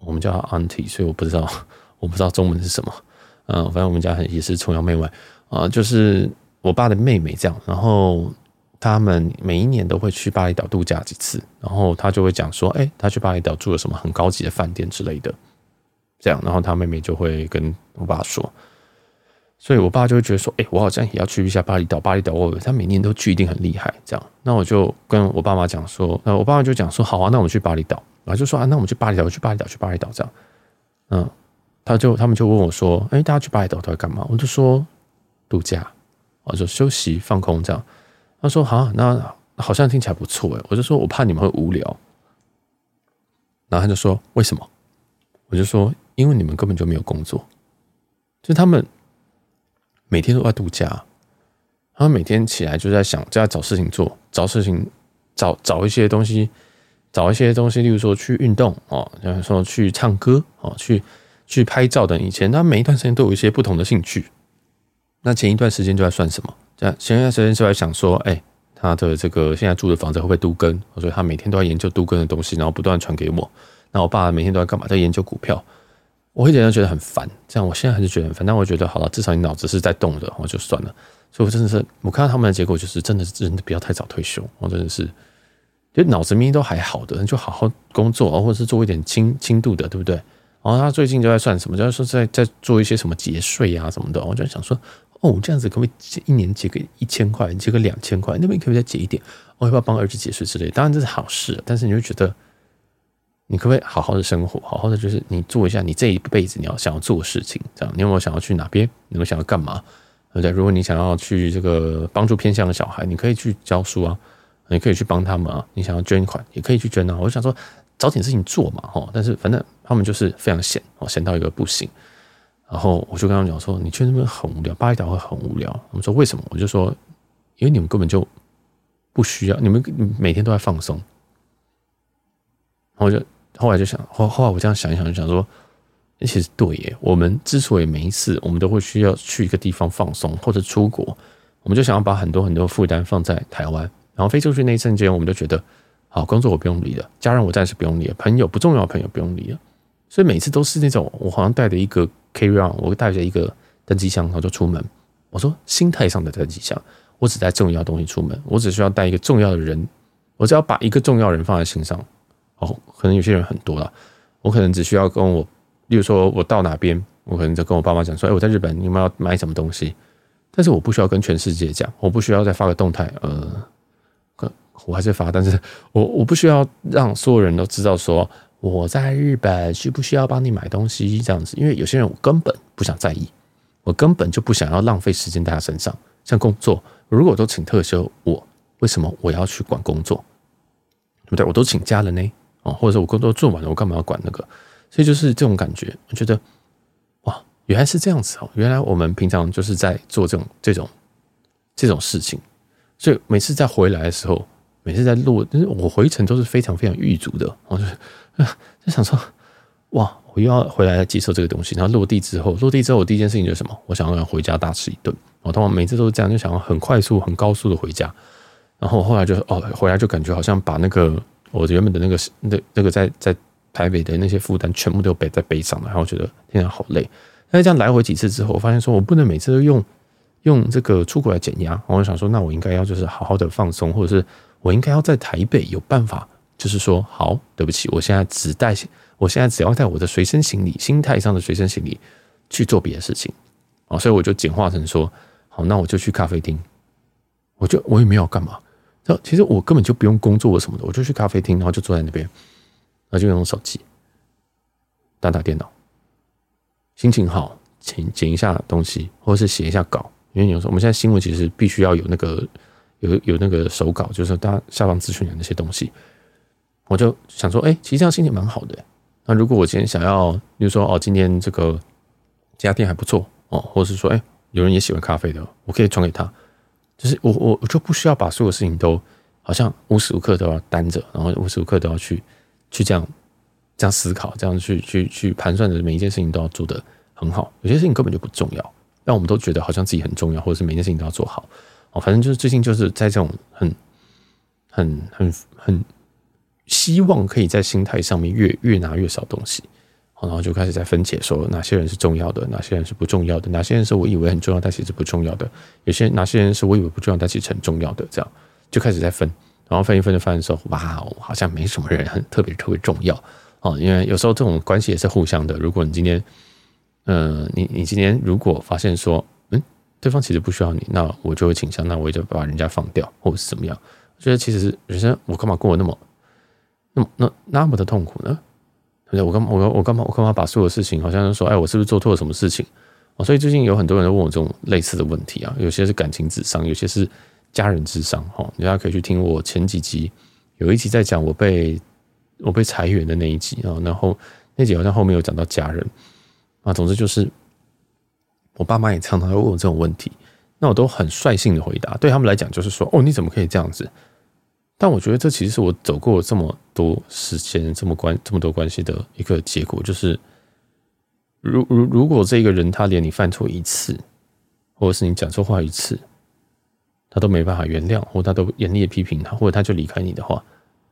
我们叫她 auntie，所以我不知道，我不知道中文是什么，嗯，反正我们家很也是崇洋媚外啊，就是我爸的妹妹这样，然后他们每一年都会去巴厘岛度假几次，然后他就会讲说，哎，他去巴厘岛住了什么很高级的饭店之类的，这样，然后他妹妹就会跟我爸说。所以，我爸就会觉得说：“哎，我好像也要去一下巴厘岛。巴厘岛，我他每年都去，一定很厉害。”这样，那我就跟我爸妈讲说：“那我爸妈就讲说，好啊，那我们去巴厘岛。”然后就说：“啊，那我们去巴厘岛，去巴厘岛，去巴厘岛。”这样，嗯，他就他们就问我说：“哎，大家去巴厘岛都在干嘛？”我就说：“度假，我就休息放空。”这样，他说：“好，那好像听起来不错。”哎，我就说：“我怕你们会无聊。”然后他就说：“为什么？”我就说：“因为你们根本就没有工作，就他们。”每天都在度假，他每天起来就在想，就在找事情做，找事情，找找一些东西，找一些东西，例如说去运动哦，像说去唱歌哦，去去拍照等。以前他每一段时间都有一些不同的兴趣。那前一段时间就在算什么？这样前一段时间就在想说，哎，他的这个现在住的房子会不会都更？所以他每天都在研究都更的东西，然后不断传给我。那我爸每天都在干嘛？在研究股票。我会觉得觉得很烦，这样我现在还是觉得很烦。但我觉得好了，至少你脑子是在动的，我就算了。所以我真的是，我看到他们的结果就是，真的是真的不要太早退休。我真的是，就脑子明明都还好的，就好好工作啊，或者是做一点轻轻度的，对不对？然后他最近就在算什么，就是说在在做一些什么节税啊什么的。我就想说，哦，这样子可不可以一年结个一千块，结个两千块？那边可不可以再结一点？我要不要帮儿子节税之类？当然这是好事，但是你会觉得。你可不可以好好的生活，好好的就是你做一下你这一辈子你要想要做的事情，这样你有没有想要去哪边？你有没有想要干嘛？对不对？如果你想要去这个帮助偏向的小孩，你可以去教书啊，你可以去帮他们啊。你想要捐款，也可以去捐啊。我就想说找点事情做嘛，哈。但是反正他们就是非常闲，哦，闲到一个不行。然后我就跟他们讲说，你去那边很无聊，巴厘岛会很无聊。我们说为什么？我就说，因为你们根本就不需要，你们每天都在放松。然后我就。后来就想，后后来我这样想一想，就想说，其实对耶。我们之所以每一次我们都会需要去一个地方放松或者出国，我们就想要把很多很多负担放在台湾，然后飞出去那一瞬间，我们就觉得好，工作我不用理了，家人我暂时不用理了，朋友不重要，朋友不用理了。所以每次都是那种，我好像带着一个 carry on，我带着一个登机箱，然后就出门。我说心态上的登机箱，我只带重要东西出门，我只需要带一个重要的人，我只要把一个重要人放在心上。哦，可能有些人很多了，我可能只需要跟我，例如说我到哪边，我可能就跟我爸妈讲说，哎，我在日本，你们要买什么东西？但是我不需要跟全世界讲，我不需要再发个动态，呃。我还是发，但是我我不需要让所有人都知道说我在日本需不需要帮你买东西这样子，因为有些人我根本不想在意，我根本就不想要浪费时间在他身上。像工作，如果都请特休，我为什么我要去管工作？对不对？我都请假了呢，哦，或者说我工作做完了，我干嘛要管那个？所以就是这种感觉，我觉得哇，原来是这样子哦，原来我们平常就是在做这种这种这种事情，所以每次在回来的时候。每次在落，就是我回程都是非常非常郁卒的，我就就想说，哇，我又要回来接受这个东西。然后落地之后，落地之后我第一件事情就是什么？我想要回家大吃一顿。我通常每次都是这样，就想要很快速、很高速的回家。然后后来就哦，回来就感觉好像把那个我原本的那个那那个在在台北的那些负担全部都背在背上了。然后我觉得天啊，好累。但是这样来回几次之后，我发现说我不能每次都用用这个出国来减压。我就想说，那我应该要就是好好的放松，或者是。我应该要在台北有办法，就是说，好，对不起，我现在只带，我现在只要带我的随身行李，心态上的随身行李去做别的事情，啊，所以我就简化成说，好，那我就去咖啡厅，我就我也没有干嘛，其实我根本就不用工作什么的，我就去咖啡厅，然后就坐在那边，然后就用手机打打电脑，心情好，剪剪一下东西，或者是写一下稿，因为有时候我们现在新闻其实必须要有那个。有有那个手稿，就是大家下方资讯的那些东西，我就想说，哎，其实这样心情蛮好的。那如果我今天想要，比如说，哦，今天这个这家店还不错哦，或者是说，哎，有人也喜欢咖啡的，我可以传给他。就是我我我就不需要把所有事情都好像无时无刻都要担着，然后无时无刻都要去去这样这样思考，这样去去去盘算着每一件事情都要做得很好。有些事情根本就不重要，但我们都觉得好像自己很重要，或者是每件事情都要做好。哦，反正就是最近就是在这种很、很、很、很希望可以在心态上面越越拿越少东西，然后就开始在分解说哪些人是重要的，哪些人是不重要的，哪些人是我以为很重要但其实不重要的，有些哪些人是我以为不重要但其实很重要的，这样就开始在分，然后分一分就发现说哇，哦，好像没什么人很特别特别重要哦，因为有时候这种关系也是互相的。如果你今天，嗯，你你今天如果发现说。嗯对方其实不需要你，那我就会倾向，那我也就把人家放掉，或者是怎么样？我觉得其实人生我干嘛过得那么、那么、那那么的痛苦呢？对不对？我干嘛？我我干嘛？我干嘛把所有事情好像说，哎，我是不是做错了什么事情？哦，所以最近有很多人都问我这种类似的问题啊，有些是感情智商，有些是家人智商。哈，大家可以去听我前几集，有一集在讲我被我被裁员的那一集啊，然后那集好像后面有讲到家人啊，总之就是。我爸妈也常常会问我这种问题，那我都很率性的回答。对他们来讲，就是说，哦，你怎么可以这样子？但我觉得这其实是我走过这么多时间、这么关这么多关系的一个结果，就是，如如如果这个人他连你犯错一次，或者是你讲错话一次，他都没办法原谅，或他都严厉的批评他，或者他就离开你的话，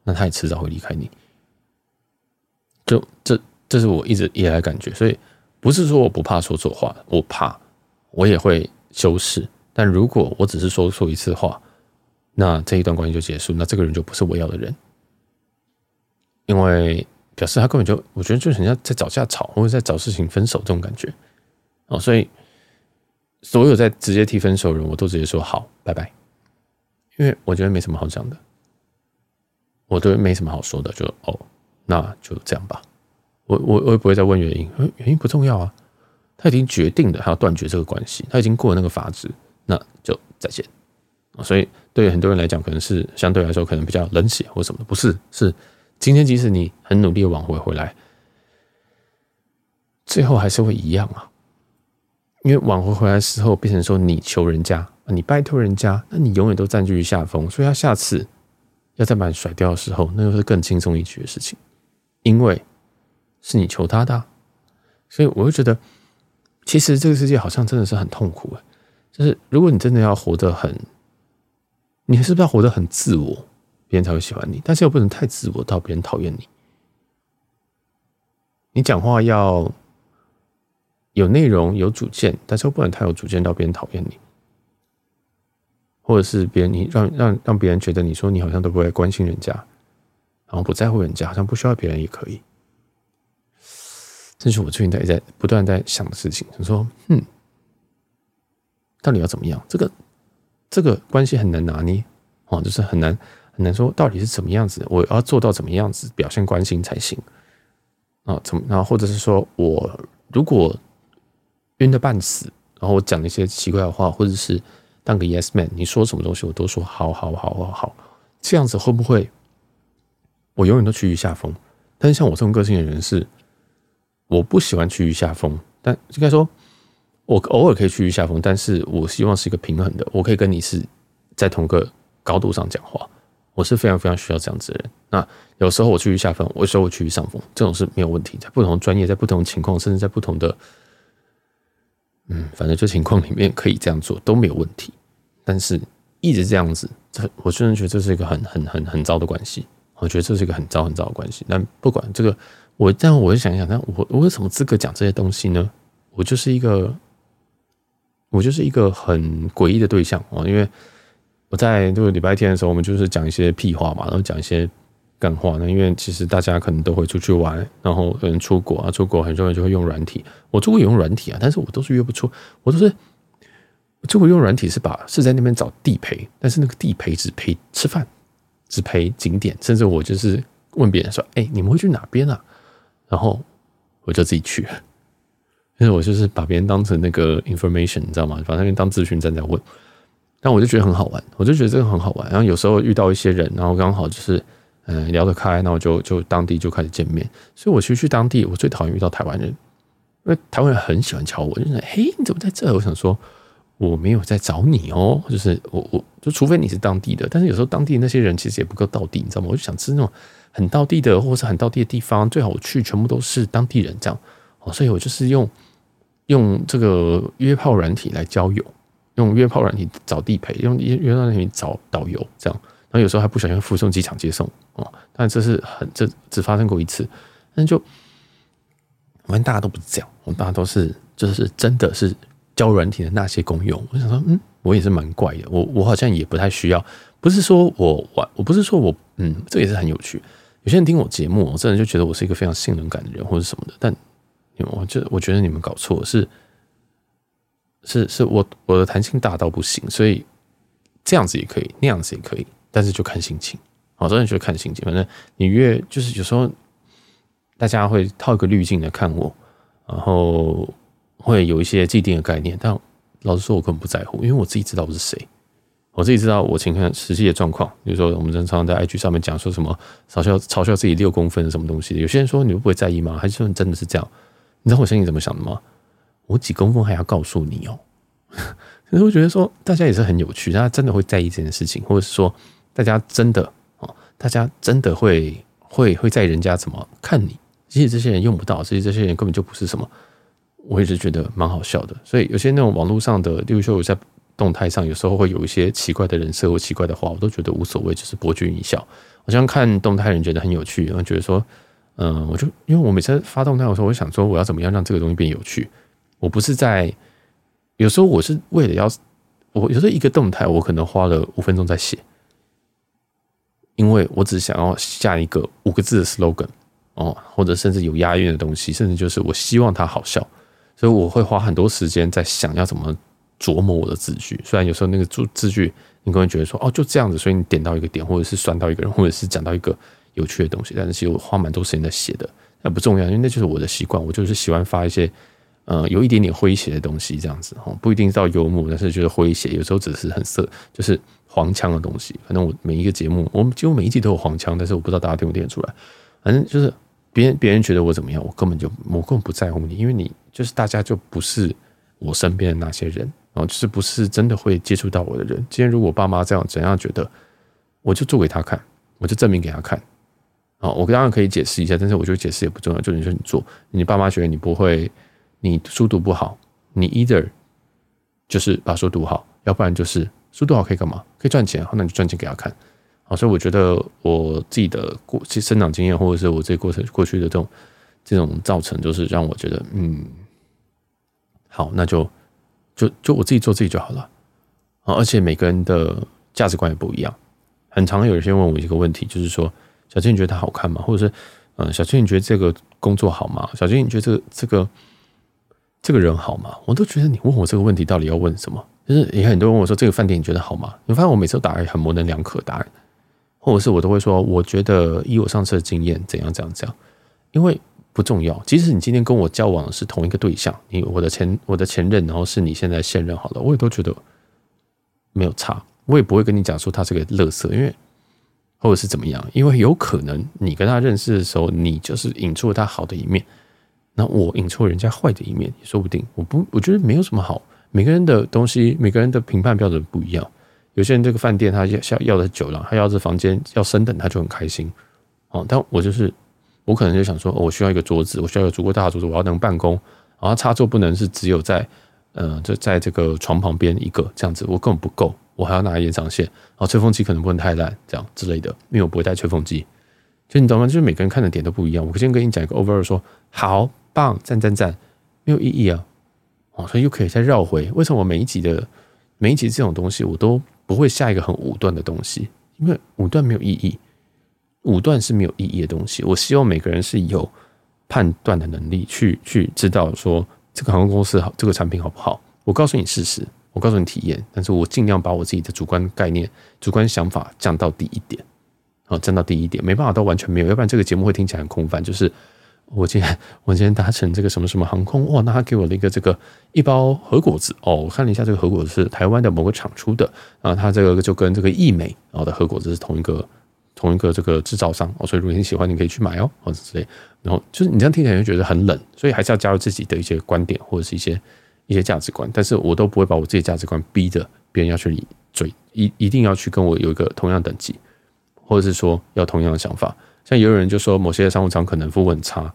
那他也迟早会离开你。就这，这是我一直以来感觉，所以。不是说我不怕说错话，我怕，我也会修饰。但如果我只是说错一次话，那这一段关系就结束，那这个人就不是我要的人，因为表示他根本就，我觉得就很像在找架吵，或者在找事情分手这种感觉。哦，所以所有在直接提分手的人，我都直接说好，拜拜，因为我觉得没什么好讲的，我都没什么好说的，就哦，那就这样吧。我我我也不会再问原因，原因不重要啊。他已经决定了，他要断绝这个关系，他已经过了那个法子，那就再见。所以对很多人来讲，可能是相对来说可能比较冷血或什么的，不是，是今天即使你很努力的挽回回来，最后还是会一样啊。因为挽回回来的时候变成说你求人家，你拜托人家，那你永远都占据于下风，所以他下次要再把你甩掉的时候，那又是更轻松一局的事情，因为。是你求他的，所以我会觉得，其实这个世界好像真的是很痛苦哎。就是如果你真的要活得很，你是不是要活得很自我？别人才会喜欢你，但是又不能太自我到别人讨厌你。你讲话要有内容、有主见，但是又不能太有主见到别人讨厌你，或者是别人你让让让别人觉得你说你好像都不会关心人家，然后不在乎人家，好像不需要别人也可以。这是我最近在在不断在想的事情。他说：“嗯，到底要怎么样？这个这个关系很难拿捏哦，就是很难很难说到底是怎么样子，我要做到怎么样子表现关心才行。”啊，怎么？然后或者是说我如果晕的半死，然后我讲一些奇怪的话，或者是当个 yes man，你说什么东西我都说好好好好好，这样子会不会我永远都趋于下风？但是像我这种个性的人是，我不喜欢趋于下风，但应该说，我偶尔可以趋于下风，但是我希望是一个平衡的，我可以跟你是在同个高度上讲话。我是非常非常需要这样子的人。那有时候我趋于下风，有时候我趋于上风，这种是没有问题。在不同专业，在不同情况，甚至在不同的，嗯，反正就情况里面可以这样做都没有问题。但是一直这样子，这我真的觉得这是一个很很很很糟的关系。我觉得这是一个很糟很糟的关系。但不管这个，我这样我就想一想，那我我有什么资格讲这些东西呢？我就是一个，我就是一个很诡异的对象哦，因为。我在这个礼拜天的时候，我们就是讲一些屁话嘛，然后讲一些干话。那因为其实大家可能都会出去玩，然后有人出国啊，出国很多人就会用软体。我出国也用软体啊，但是我都是约不出，我都是我出国用软体是把是在那边找地陪，但是那个地陪只陪吃饭，只陪景点，甚至我就是问别人说：“哎，你们会去哪边啊？”然后我就自己去，因为我就是把别人当成那个 information，你知道吗？把那边当咨询站在问。但我就觉得很好玩，我就觉得这个很好玩。然后有时候遇到一些人，然后刚好就是嗯聊得开，然后就就当地就开始见面。所以我其实去当地，我最讨厌遇到台湾人，因为台湾人很喜欢敲我，就是嘿你怎么在这？我想说我没有在找你哦，就是我我就除非你是当地的，但是有时候当地那些人其实也不够道地，你知道吗？我就想吃那种很道地的，或者是很道地的地方，最好我去全部都是当地人这样哦。所以我就是用用这个约炮软体来交友。用约炮软体找地陪，用约约炮软体找导游，这样，然后有时候还不小心附送机场接送哦。但这是很这只发生过一次，但就我们大家都不是这样，我们大家都是就是真的是交软体的那些功用。我想说，嗯，我也是蛮怪的，我我好像也不太需要，不是说我玩，我不是说我嗯，这也是很有趣。有些人听我节目，我真的就觉得我是一个非常性能感的人或者什么的，但我就我觉得你们搞错是。是是我我的弹性大到不行，所以这样子也可以，那样子也可以，但是就看心情。好，真的就看心情。反正你越就是有时候大家会套一个滤镜来看我，然后会有一些既定的概念。但老实说，我根本不在乎，因为我自己知道我是谁，我自己知道我情况实际的状况。比如说，我们常常在 IG 上面讲说什么嘲笑嘲笑自己六公分什么东西，有些人说你会不会在意吗？还是说你真的是这样？你知道我心里怎么想的吗？我几公分还要告诉你哦，所以我觉得说大家也是很有趣，大家真的会在意这件事情，或者是说大家真的哦，大家真的会会会在意人家怎么看你。其实这些人用不到，其实这些人根本就不是什么。我一直觉得蛮好笑的，所以有些那种网络上的，例如说我在动态上，有时候会有一些奇怪的人设或奇怪的话，我都觉得无所谓，就是博君一笑。好像看动态人觉得很有趣，然后觉得说，嗯，我就因为我每次发动态的时候，我想说我要怎么样让这个东西变有趣。我不是在，有时候我是为了要，我有时候一个动态，我可能花了五分钟在写，因为我只想要下一个五个字的 slogan 哦，或者甚至有押韵的东西，甚至就是我希望它好笑，所以我会花很多时间在想要怎么琢磨我的字句。虽然有时候那个字字句，你可能觉得说哦就这样子，所以你点到一个点，或者是酸到一个人，或者是讲到一个有趣的东西，但是其实我花蛮多时间在写的，那不重要，因为那就是我的习惯，我就是喜欢发一些。呃，有一点点诙谐的东西，这样子哦，不一定到幽默，但是就是诙谐，有时候只是很色，就是黄腔的东西。反正我每一个节目，我们几乎每一集都有黄腔，但是我不知道大家听不听得出来。反正就是别人别人觉得我怎么样，我根本就我根本不在乎你，因为你就是大家就不是我身边的那些人，然后就是不是真的会接触到我的人。今天如果爸妈这样怎样觉得，我就做给他看，我就证明给他看。好，我当然可以解释一下，但是我觉得解释也不重要，就你说你做，你爸妈觉得你不会。你书读不好，你 either 就是把书读好，要不然就是书读好可以干嘛？可以赚钱，好，那你就赚钱给他看。好，所以我觉得我自己的过去生长经验，或者是我这过程过去的这种这种造成，就是让我觉得，嗯，好，那就就就我自己做自己就好了。啊，而且每个人的价值观也不一样。很常有人先问我一个问题，就是说，小青你觉得它好看吗？或者是，嗯，小青你觉得这个工作好吗？小青你觉得这个这个这个人好吗？我都觉得你问我这个问题到底要问什么？就是也很多人问我说，这个饭店你觉得好吗？你发现我每次都答案很模棱两可答案。或者是我都会说，我觉得以我上次的经验，怎样怎样怎样，因为不重要。即使你今天跟我交往的是同一个对象，你我的前我的前任，然后是你现在现任，好了，我也都觉得没有差。我也不会跟你讲说他是个垃圾，因为或者是怎么样，因为有可能你跟他认识的时候，你就是引出了他好的一面，那我引出人家坏的一面，也说不定。我不，我觉得没有什么好。每个人的东西，每个人的评判标准不一样。有些人这个饭店他要要的酒廊，他要这房间要升等，他就很开心哦。但我就是我可能就想说，我需要一个桌子，我需要一个足够大的桌子，我要能办公，然后插座不能是只有在呃就在这个床旁边一个这样子，我根本不够，我还要拿延长线，然后吹风机可能不能太烂，这样之类的，因为我不会带吹风机。就你懂吗？就是每个人看的点都不一样。我先跟你讲一个 over 说好棒赞赞赞，没有意义啊哦，所以又可以再绕回为什么我每一集的每一集这种东西我都。不会下一个很武断的东西，因为武断没有意义，武断是没有意义的东西。我希望每个人是有判断的能力，去去知道说这个航空公司好，这个产品好不好。我告诉你事实，我告诉你体验，但是我尽量把我自己的主观概念、主观想法降到低一点，啊，降到低一点，没办法到完全没有，要不然这个节目会听起来很空泛，就是。我今天我今天搭乘这个什么什么航空哇，那他给我了一个这个一包核果子哦，我看了一下这个核果子是台湾的某个厂出的，然后他这个就跟这个益美然后的核果子是同一个同一个这个制造商哦，所以如果你喜欢，你可以去买哦，或者之类。然后就是你这样听起来就觉得很冷，所以还是要加入自己的一些观点或者是一些一些价值观，但是我都不会把我自己价值观逼着别人要去追，一一定要去跟我有一个同样等级，或者是说要同样的想法。像也有人就说某些商务舱可能服务很差。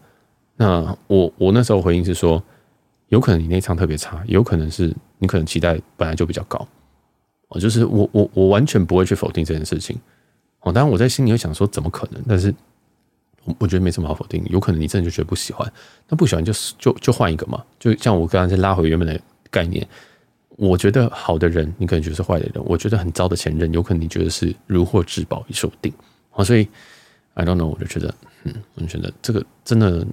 那我我那时候回应是说，有可能你那舱特别差，有可能是你可能期待本来就比较高，哦，就是我我我完全不会去否定这件事情，哦，当然我在心里会想说怎么可能，但是我我觉得没什么好否定，有可能你真的就觉得不喜欢，那不喜欢就就就换一个嘛，就像我刚刚再拉回原本的概念，我觉得好的人你可能觉得是坏的人，我觉得很糟的前任有可能你觉得是如获至宝也说不定，啊，所以 I don't know，我就觉得，嗯，我就觉得这个真的。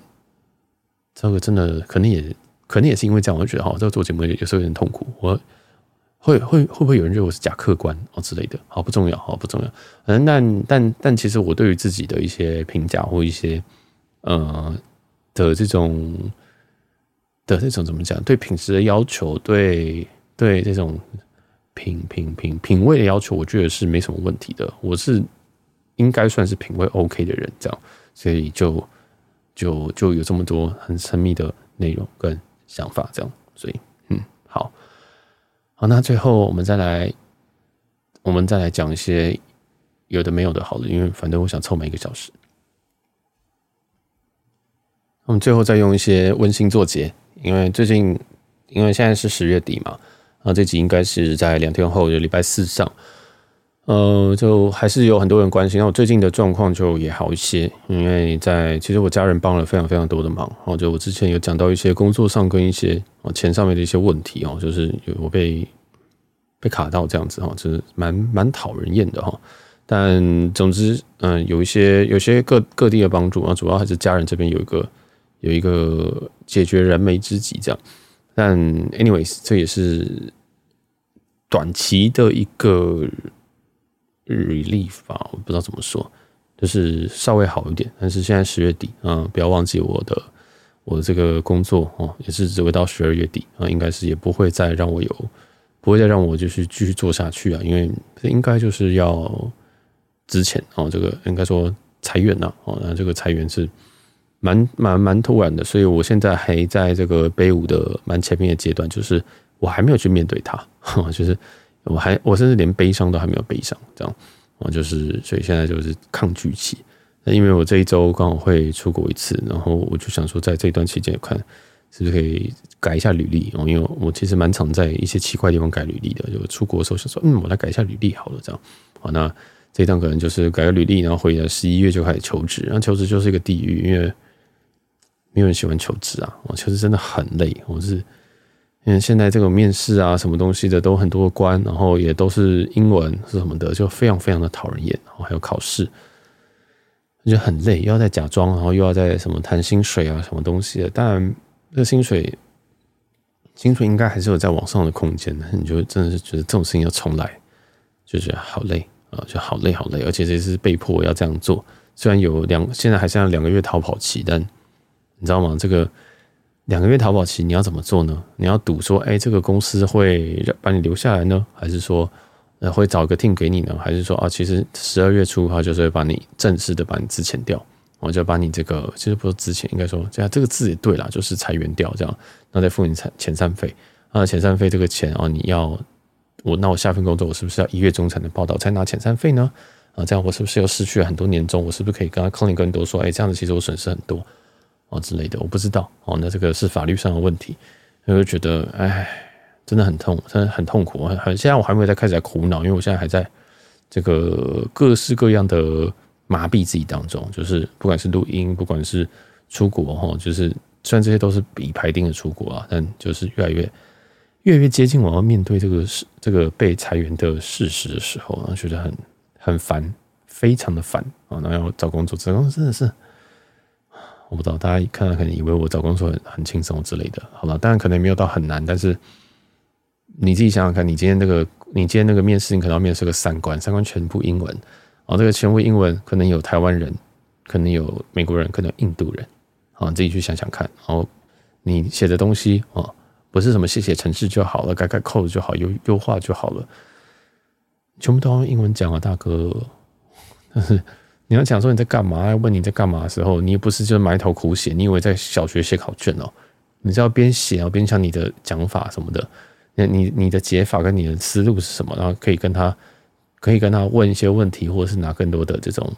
这个真的可能也可能也是因为这样，我就觉得哈，这个做节目有时候有点痛苦。我会会会不会有人认为我是假客观哦之类的？好不重要，好不重要。嗯，但但但其实我对于自己的一些评价或一些呃的这种的这种怎么讲？对品质的要求，对对这种品品品品味的要求，我觉得是没什么问题的。我是应该算是品味 OK 的人，这样，所以就。就就有这么多很神秘的内容跟想法，这样，所以，嗯，好，好，那最后我们再来，我们再来讲一些有的没有的，好了，因为反正我想凑满一个小时，我们最后再用一些温馨作结，因为最近，因为现在是十月底嘛，啊，这集应该是在两天后，就礼拜四上。呃，就还是有很多人关心。那我最近的状况就也好一些，因为在其实我家人帮了非常非常多的忙。哦，就我之前有讲到一些工作上跟一些哦钱上面的一些问题哦，就是有我被被卡到这样子哈，就是蛮蛮讨人厌的哈。但总之，嗯，有一些有些各各地的帮助啊，主要还是家人这边有一个有一个解决燃眉之急这样。但 anyways，这也是短期的一个。Relief 吧，我不知道怎么说，就是稍微好一点。但是现在十月底，嗯，不要忘记我的我的这个工作哦，也是只会到十二月底啊，应该是也不会再让我有，不会再让我就是继续做下去啊，因为应该就是要之前哦，这个应该说裁员呐，哦，那这个裁员是蛮蛮蛮突然的，所以我现在还在这个悲舞的蛮前面的阶段，就是我还没有去面对它，就是。我还我甚至连悲伤都还没有悲伤，这样，我就是所以现在就是抗拒期。那因为我这一周刚好会出国一次，然后我就想说，在这段期间看是不是可以改一下履历哦，因为我其实蛮常在一些奇怪地方改履历的。就出国的时候想说，嗯，我来改一下履历好了，这样。好，那这一趟可能就是改个履历，然后回来十一月就开始求职，然后求职就是一个地狱，因为没有人喜欢求职啊，我求职真的很累，我是因为现在这个面试啊，什么东西的都很多关，然后也都是英文是什么的，就非常非常的讨人厌，然后还有考试，就很累，又要再假装，然后又要再什么谈薪水啊，什么东西的，当然这个薪水薪水应该还是有在往上的空间的，你就真的是觉得这种事情要重来，就觉得好累。啊，就好累好累，而且这是被迫要这样做。虽然有两，现在还剩下两个月逃跑期，但你知道吗？这个两个月逃跑期你要怎么做呢？你要赌说，哎，这个公司会把你留下来呢，还是说，呃，会找个 team 给你呢？还是说，啊，其实十二月初他就是会把你正式的把你资遣掉，我就把你这个，其实不是资遣，应该说这样这个字也对啦，就是裁员掉这样，然后再付你遣遣散费啊，遣散费这个钱啊，你要。我那我下份工作，我是不是要一月中才能报到才拿遣散费呢？啊，这样我是不是又失去了很多年终？我是不是可以跟他 c l a 更多说，哎，这样子其实我损失很多哦之类的，我不知道哦。那这个是法律上的问题，我就觉得哎，真的很痛，真的很痛苦。很现在我还没有在开始在苦恼，因为我现在还在这个各式各样的麻痹自己当中，就是不管是录音，不管是出国哈，就是虽然这些都是已排定的出国啊，但就是越来越。越来越接近我要面对这个事，这个被裁员的事实的时候，然后觉得很很烦，非常的烦啊！然后要找工作，找工作真的是，我不知道大家看到可能以为我找工作很很轻松之类的，好了，当然可能没有到很难，但是你自己想想看，你今天那个你今天那个面试，你可能要面试个三关，三关全部英文，然后这个全部英文，可能有台湾人，可能有美国人，可能有印度人，啊，你自己去想想看，然后你写的东西啊。不是什么写写程式就好了，改改 code 就好，优优化就好了，全部都用英文讲啊，大哥。但 是你要讲说你在干嘛，要问你在干嘛的时候，你也不是就埋头苦写，你以为在小学写考卷哦？你是要边写啊边讲你的讲法什么的，你你你的解法跟你的思路是什么？然后可以跟他可以跟他问一些问题，或者是拿更多的这种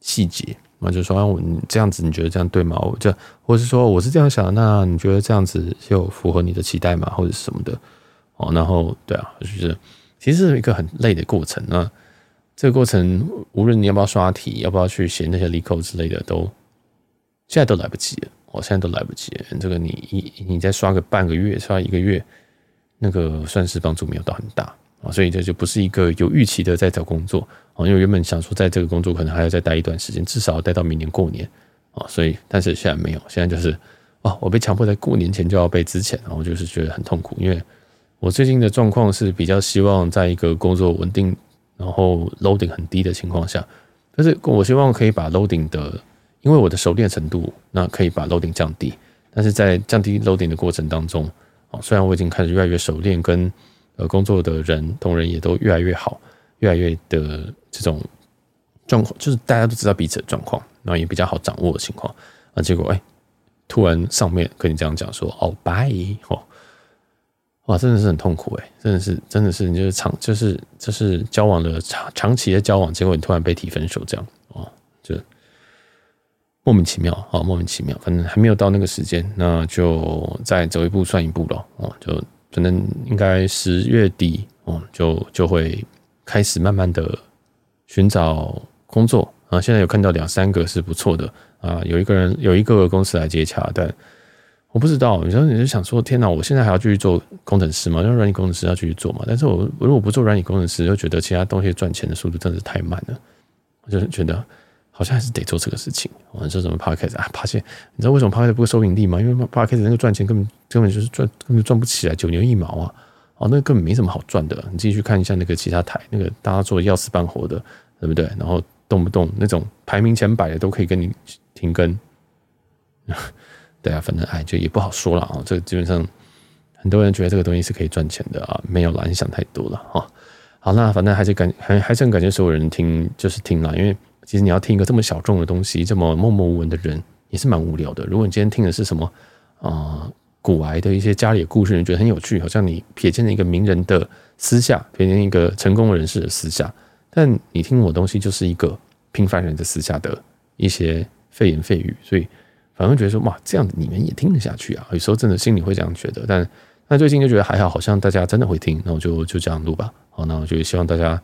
细节。那就说啊，我这样子，你觉得这样对吗？我就，或是说我是这样想，那你觉得这样子就符合你的期待吗？或者什么的？哦，然后对啊，就是其实是一个很累的过程。那这个过程，无论你要不要刷题，要不要去写那些离口之类的，都现在都来不及了。我现在都来不及。这个你一你再刷个半个月，刷一个月，那个算是帮助没有到很大。啊，所以这就不是一个有预期的在找工作啊，因为原本想说在这个工作可能还要再待一段时间，至少要待到明年过年啊，所以但是现在没有，现在就是哦，我被强迫在过年前就要被资遣，然后就是觉得很痛苦，因为我最近的状况是比较希望在一个工作稳定，然后 loading 很低的情况下，但是我希望可以把 loading 的，因为我的熟练程度，那可以把 loading 降低，但是在降低 loading 的过程当中，啊，虽然我已经开始越来越熟练跟。呃，工作的人同仁也都越来越好，越来越的这种状况，就是大家都知道彼此的状况，然后也比较好掌握的情况。啊，结果哎，突然上面跟你这样讲说，哦，拜哦，哇，真的是很痛苦哎，真的是，真的是，你就是长，就是就是交往了长长期的交往，结果你突然被提分手，这样哦，就莫名其妙啊，莫名其妙，反正还没有到那个时间，那就再走一步算一步了哦，就。可能应该十月底哦，就就会开始慢慢的寻找工作啊。现在有看到两三个是不错的啊，有一个人有一个公司来接洽，但我不知道。你说你就想说，天哪，我现在还要继续做工程师吗？因为软体工程师要继续做嘛。但是我如果不做软体工程师，又觉得其他东西赚钱的速度真的是太慢了，我就是觉得。好像还是得做这个事情。我说什么 Podcast 啊？发现你知道为什么 Podcast 不会收盈利吗？因为 Podcast 那个赚钱根本根本就是赚根本赚不起来，九牛一毛啊！哦，那根本没什么好赚的。你继续看一下那个其他台，那个大家做的要死半活的，对不对？然后动不动那种排名前百的都可以跟你停更。对啊，反正哎，就也不好说了啊。这个基本上很多人觉得这个东西是可以赚钱的啊，没有啦，你想太多了啊。好，那反正还是感还还是很感谢所有人听，就是听了，因为。其实你要听一个这么小众的东西，这么默默无闻的人，也是蛮无聊的。如果你今天听的是什么啊、古来的一些家里的故事，你觉得很有趣，好像你瞥见了一个名人的私下，瞥见一个成功人士的私下，但你听我东西就是一个平凡人的私下的一些废言废语，所以反而觉得说哇，这样你们也听得下去啊？有时候真的心里会这样觉得，但但最近就觉得还好，好像大家真的会听，那我就就这样录吧。好，那我就希望大家。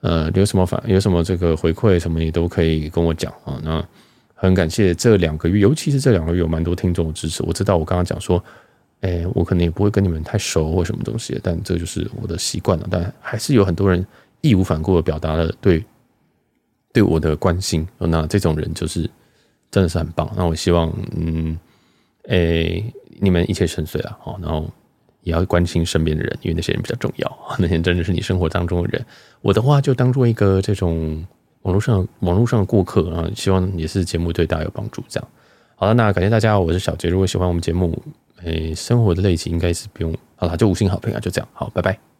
呃，有什么反有什么这个回馈什么也都可以跟我讲啊。那很感谢这两个月，尤其是这两个月有蛮多听众的支持。我知道我刚刚讲说，哎、我可能也不会跟你们太熟或什么东西，但这就是我的习惯了。但还是有很多人义无反顾的表达了对对我的关心。那这种人就是真的是很棒。那我希望，嗯，哎、欸，你们一切顺遂啊，好，然后。也要关心身边的人，因为那些人比较重要。那些真的是你生活当中的人。我的话就当做一个这种网络上网络上的过客啊，希望也是节目对大家有帮助。这样好了，那感谢大家，我是小杰。如果喜欢我们节目，诶，生活的类型应该是不用好了，就五星好评啊，就这样，好，拜拜。